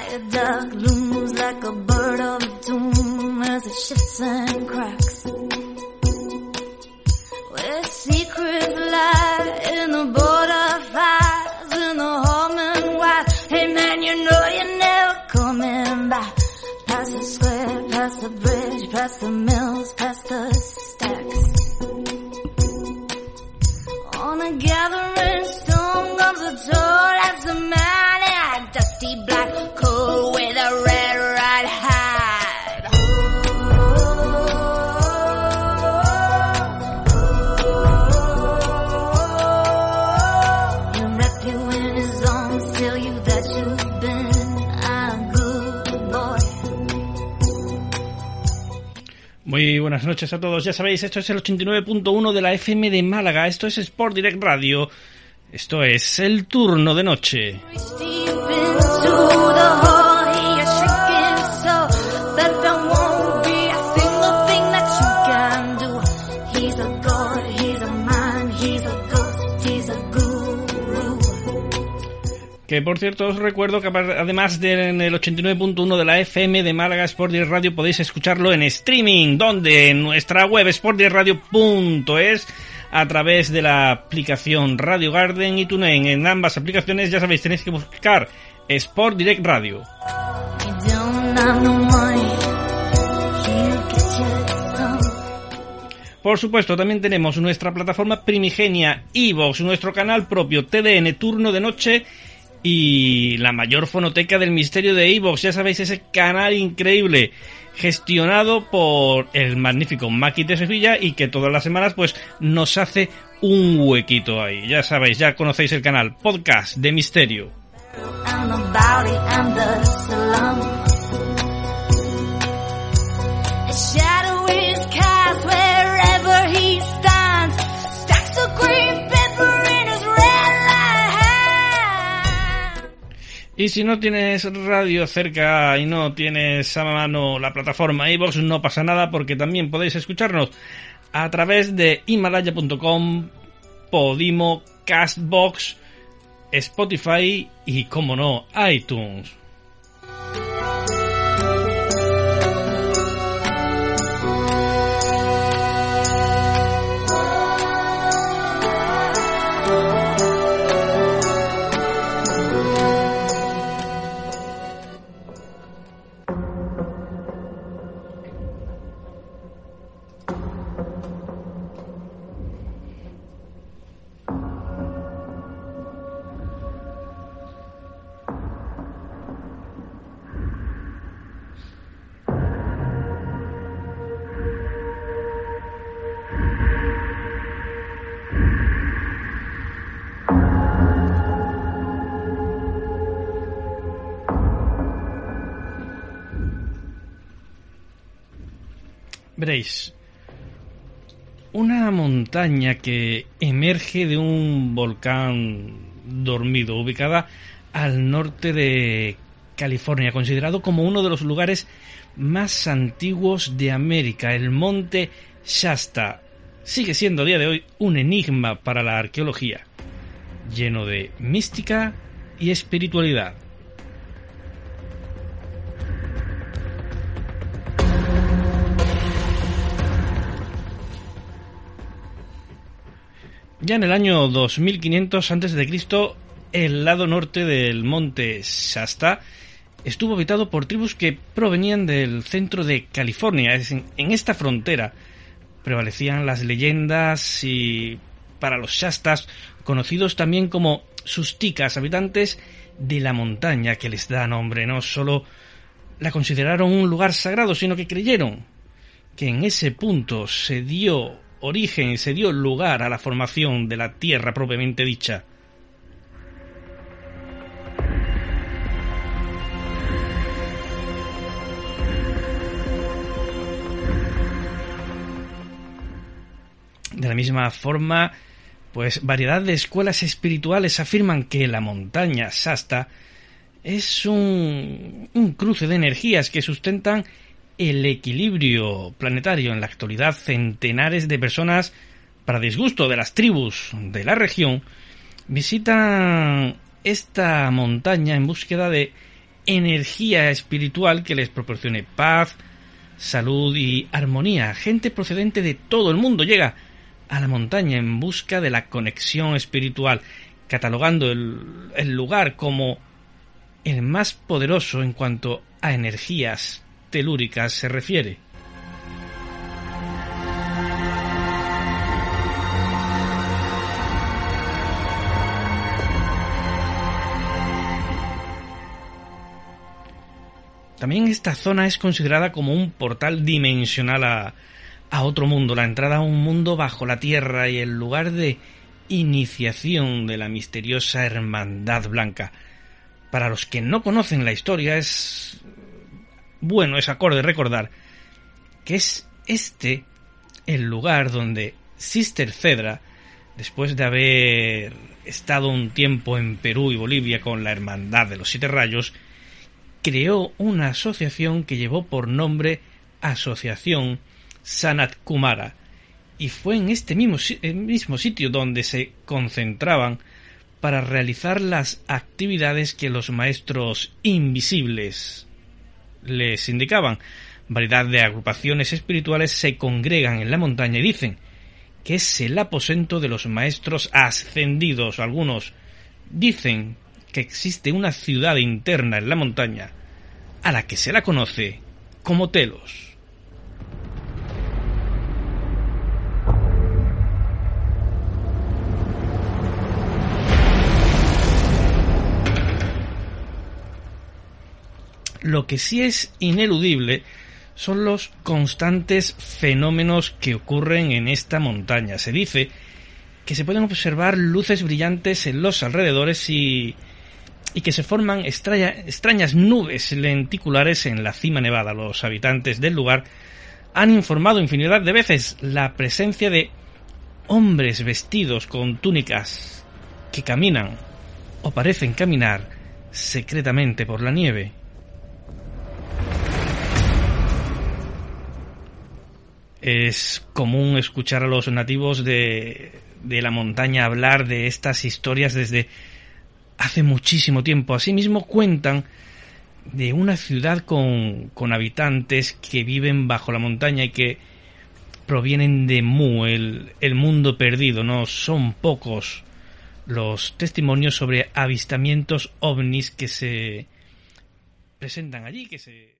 The viaduct looms like a bird of doom as it shifts and cracks. Where secrets lie in the border fires, in the Holman wires. Hey man, you know you're never coming back. Past the square, past the bridge, past the mills, past the stacks. On a gathering buenas noches a todos. Ya sabéis, esto es el 89.1 de la FM de Málaga. Esto es Sport Direct Radio. Esto es el turno de noche. Que por cierto os recuerdo que además de en el 89.1 de la FM de Málaga Sport Direct Radio podéis escucharlo en streaming, donde en nuestra web sportdirectradio.es a través de la aplicación Radio Garden y TuneIn. En ambas aplicaciones ya sabéis tenéis que buscar Sport Direct Radio. Por supuesto, también tenemos nuestra plataforma primigenia Evox, nuestro canal propio TDN Turno de Noche y la mayor fonoteca del misterio de Evox. Ya sabéis, ese canal increíble gestionado por el magnífico Maki de Sevilla y que todas las semanas pues nos hace un huequito ahí. Ya sabéis, ya conocéis el canal Podcast de Misterio. Y si no tienes radio cerca y no tienes a mano la plataforma iVoox, no pasa nada porque también podéis escucharnos a través de himalaya.com, Podimo, Castbox, Spotify y, como no, iTunes. Veréis, una montaña que emerge de un volcán dormido, ubicada al norte de California, considerado como uno de los lugares más antiguos de América, el monte Shasta. Sigue siendo a día de hoy un enigma para la arqueología, lleno de mística y espiritualidad. Ya en el año 2500 a.C., el lado norte del monte Shasta estuvo habitado por tribus que provenían del centro de California. En, esta frontera prevalecían las leyendas y para los Shastas, conocidos también como susticas, habitantes de la montaña que les da nombre, no solo la consideraron un lugar sagrado, sino que creyeron que en ese punto se dio origen, se dio lugar a la formación de la Tierra propiamente dicha. De la misma forma, pues variedad de escuelas espirituales afirman que la montaña Shasta es un, un cruce de energías que sustentan el equilibrio planetario. En la actualidad, centenares de personas, para disgusto de las tribus de la región, visitan esta montaña en búsqueda de energía espiritual que les proporcione paz, salud y armonía. Gente procedente de todo el mundo llega a la montaña en busca de la conexión espiritual, catalogando el, el lugar como el más poderoso en cuanto a energías telúricas se refiere. También esta zona es considerada como un portal dimensional a, a otro mundo, la entrada a un mundo bajo la tierra y el lugar de iniciación de la misteriosa Hermandad Blanca. Para los que no conocen la historia es bueno, es acorde recordar que es este el lugar donde Sister Cedra, después de haber estado un tiempo en Perú y Bolivia con la Hermandad de los Siete Rayos, creó una asociación que llevó por nombre Asociación Sanat Kumara, y fue en este mismo, mismo sitio donde se concentraban para realizar las actividades que los maestros invisibles les indicaban. Variedad de agrupaciones espirituales se congregan en la montaña y dicen que es el aposento de los maestros ascendidos. Algunos dicen que existe una ciudad interna en la montaña a la que se la conoce como Telos. Lo que sí es ineludible son los constantes fenómenos que ocurren en esta montaña. Se dice que se pueden observar luces brillantes en los alrededores y, y que se forman extrañas nubes lenticulares en la cima nevada. Los habitantes del lugar han informado infinidad de veces la presencia de hombres vestidos con túnicas que caminan o parecen caminar secretamente por la nieve. Es común escuchar a los nativos de, de la montaña hablar de estas historias desde hace muchísimo tiempo. Asimismo cuentan de una ciudad con, con, habitantes que viven bajo la montaña y que provienen de Mu, el, el, mundo perdido. No son pocos los testimonios sobre avistamientos ovnis que se presentan allí, que se